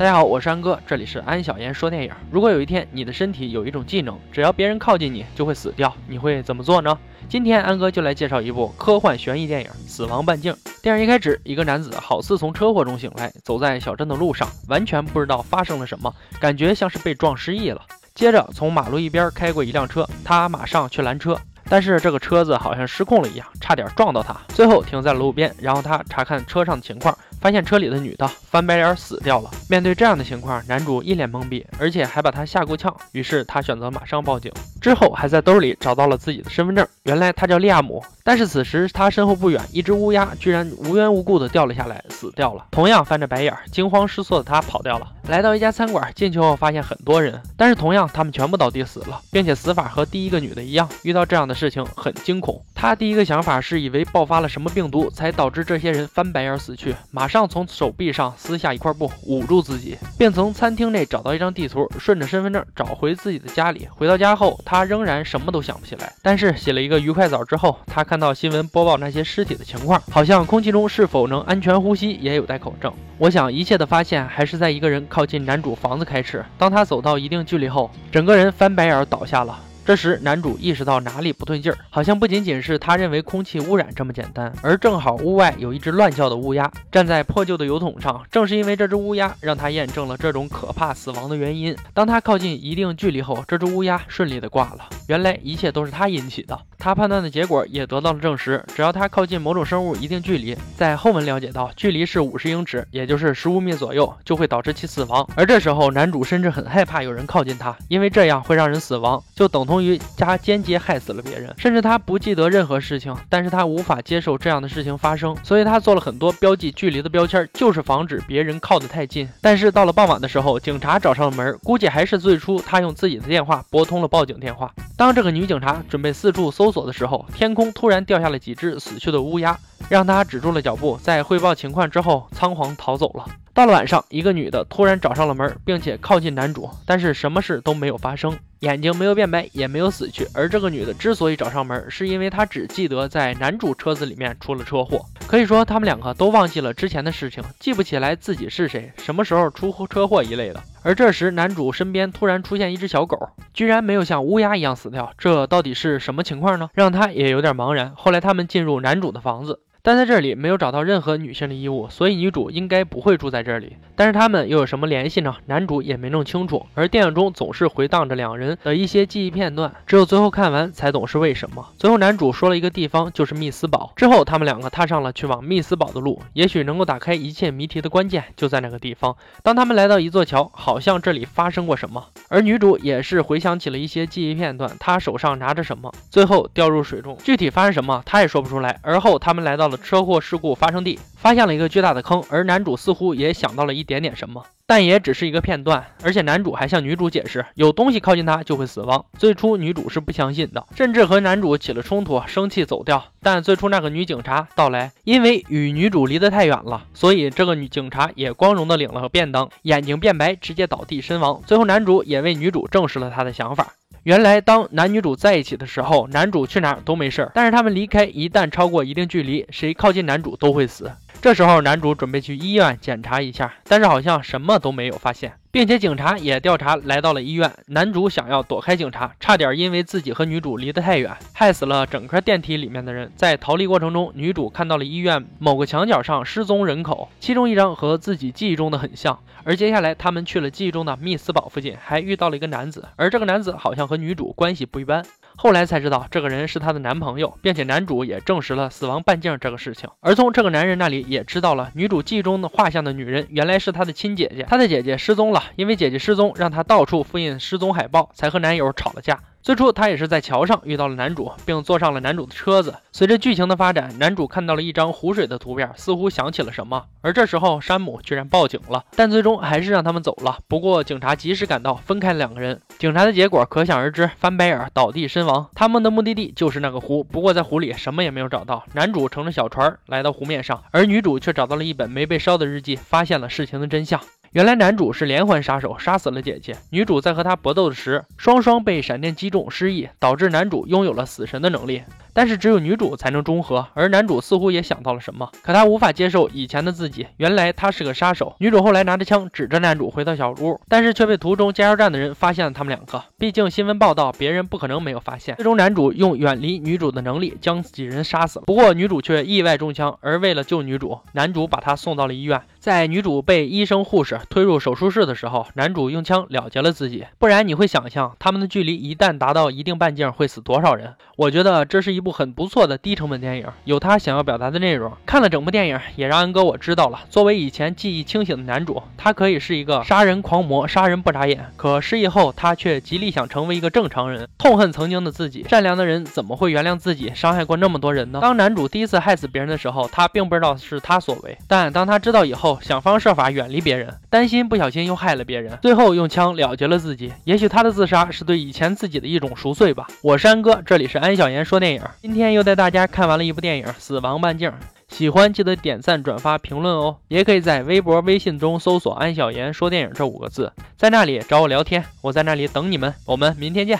大家好，我是安哥，这里是安小言说电影。如果有一天你的身体有一种技能，只要别人靠近你就会死掉，你会怎么做呢？今天安哥就来介绍一部科幻悬疑电影《死亡半径》。电影一开始，一个男子好似从车祸中醒来，走在小镇的路上，完全不知道发生了什么，感觉像是被撞失忆了。接着从马路一边开过一辆车，他马上去拦车。但是这个车子好像失控了一样，差点撞到他，最后停在了路边。然后他查看车上的情况，发现车里的女的翻白眼死掉了。面对这样的情况，男主一脸懵逼，而且还把他吓够呛。于是他选择马上报警，之后还在兜里找到了自己的身份证。原来他叫利亚姆。但是此时他身后不远，一只乌鸦居然无缘无故的掉了下来，死掉了。同样翻着白眼，惊慌失措的他跑掉了。来到一家餐馆，进去后发现很多人，但是同样他们全部倒地死了，并且死法和第一个女的一样。遇到这样的事情很惊恐，他第一个想法是以为爆发了什么病毒才导致这些人翻白眼死去，马上从手臂上撕下一块布捂住自己，并从餐厅内找到一张地图，顺着身份证找回自己的家里。回到家后，他仍然什么都想不起来，但是洗了一个愉快澡之后，他看到新闻播报那些尸体的情况，好像空气中是否能安全呼吸也有待考证。我想一切的发现还是在一个人靠近男主房子开始。当他走到一定距离后，整个人翻白眼倒下了。这时，男主意识到哪里不对劲儿，好像不仅仅是他认为空气污染这么简单，而正好屋外有一只乱叫的乌鸦站在破旧的油桶上。正是因为这只乌鸦，让他验证了这种可怕死亡的原因。当他靠近一定距离后，这只乌鸦顺利的挂了。原来一切都是他引起的。他判断的结果也得到了证实，只要他靠近某种生物一定距离，在后文了解到，距离是五十英尺，也就是十五米左右，就会导致其死亡。而这时候，男主甚至很害怕有人靠近他，因为这样会让人死亡，就等。同于加间接害死了别人，甚至他不记得任何事情，但是他无法接受这样的事情发生，所以他做了很多标记距离的标签，就是防止别人靠得太近。但是到了傍晚的时候，警察找上了门，估计还是最初他用自己的电话拨通了报警电话。当这个女警察准备四处搜搜索的时候，天空突然掉下了几只死去的乌鸦，让他止住了脚步，在汇报情况之后仓皇逃走了。到了晚上，一个女的突然找上了门，并且靠近男主，但是什么事都没有发生。眼睛没有变白，也没有死去。而这个女的之所以找上门，是因为她只记得在男主车子里面出了车祸。可以说，他们两个都忘记了之前的事情，记不起来自己是谁，什么时候出车祸一类的。而这时，男主身边突然出现一只小狗，居然没有像乌鸦一样死掉，这到底是什么情况呢？让他也有点茫然。后来，他们进入男主的房子。但在这里没有找到任何女性的衣物，所以女主应该不会住在这里。但是他们又有什么联系呢？男主也没弄清楚。而电影中总是回荡着两人的一些记忆片段，只有最后看完才懂是为什么。最后男主说了一个地方，就是密斯堡。之后他们两个踏上了去往密斯堡的路。也许能够打开一切谜题的关键就在那个地方。当他们来到一座桥，好像这里发生过什么。而女主也是回想起了一些记忆片段，她手上拿着什么，最后掉入水中。具体发生什么，她也说不出来。而后他们来到。车祸事故发生地发现了一个巨大的坑，而男主似乎也想到了一点点什么，但也只是一个片段。而且男主还向女主解释，有东西靠近他就会死亡。最初女主是不相信的，甚至和男主起了冲突，生气走掉。但最初那个女警察到来，因为与女主离得太远了，所以这个女警察也光荣的领了个便当，眼睛变白，直接倒地身亡。最后男主也为女主证实了他的想法。原来，当男女主在一起的时候，男主去哪儿都没事儿。但是他们离开，一旦超过一定距离，谁靠近男主都会死。这时候，男主准备去医院检查一下，但是好像什么都没有发现。并且警察也调查来到了医院，男主想要躲开警察，差点因为自己和女主离得太远，害死了整个电梯里面的人。在逃离过程中，女主看到了医院某个墙角上失踪人口，其中一张和自己记忆中的很像。而接下来他们去了记忆中的密斯堡附近，还遇到了一个男子，而这个男子好像和女主关系不一般。后来才知道，这个人是她的男朋友，并且男主也证实了死亡半径这个事情。而从这个男人那里也知道了，女主记忆中的画像的女人原来是她的亲姐姐，她的姐姐失踪了。因为姐姐失踪，让她到处复印失踪海报，才和男友吵了架。最初，她也是在桥上遇到了男主，并坐上了男主的车子。随着剧情的发展，男主看到了一张湖水的图片，似乎想起了什么。而这时候，山姆居然报警了，但最终还是让他们走了。不过，警察及时赶到，分开了两个人。警察的结果可想而知，翻白眼倒地身亡。他们的目的地就是那个湖，不过在湖里什么也没有找到。男主乘着小船来到湖面上，而女主却找到了一本没被烧的日记，发现了事情的真相。原来男主是连环杀手，杀死了姐姐。女主在和他搏斗时，双双被闪电击中失忆，导致男主拥有了死神的能力。但是只有女主才能中和，而男主似乎也想到了什么，可他无法接受以前的自己，原来他是个杀手。女主后来拿着枪指着男主回到小屋，但是却被途中加油站的人发现了他们两个。毕竟新闻报道，别人不可能没有发现。最终男主用远离女主的能力将自己人杀死了，不过女主却意外中枪，而为了救女主，男主把她送到了医院。在女主被医生护士推入手术室的时候，男主用枪了结了自己。不然你会想象他们的距离一旦达到一定半径会死多少人？我觉得这是一一部很不错的低成本电影，有他想要表达的内容。看了整部电影，也让安哥我知道了，作为以前记忆清醒的男主，他可以是一个杀人狂魔，杀人不眨眼。可失忆后，他却极力想成为一个正常人，痛恨曾经的自己。善良的人怎么会原谅自己伤害过那么多人呢？当男主第一次害死别人的时候，他并不知道是他所为，但当他知道以后。想方设法远离别人，担心不小心又害了别人，最后用枪了结了自己。也许他的自杀是对以前自己的一种赎罪吧。我是安哥，这里是安小言说电影。今天又带大家看完了一部电影《死亡半径》，喜欢记得点赞、转发、评论哦。也可以在微博、微信中搜索“安小言说电影”这五个字，在那里找我聊天，我在那里等你们。我们明天见。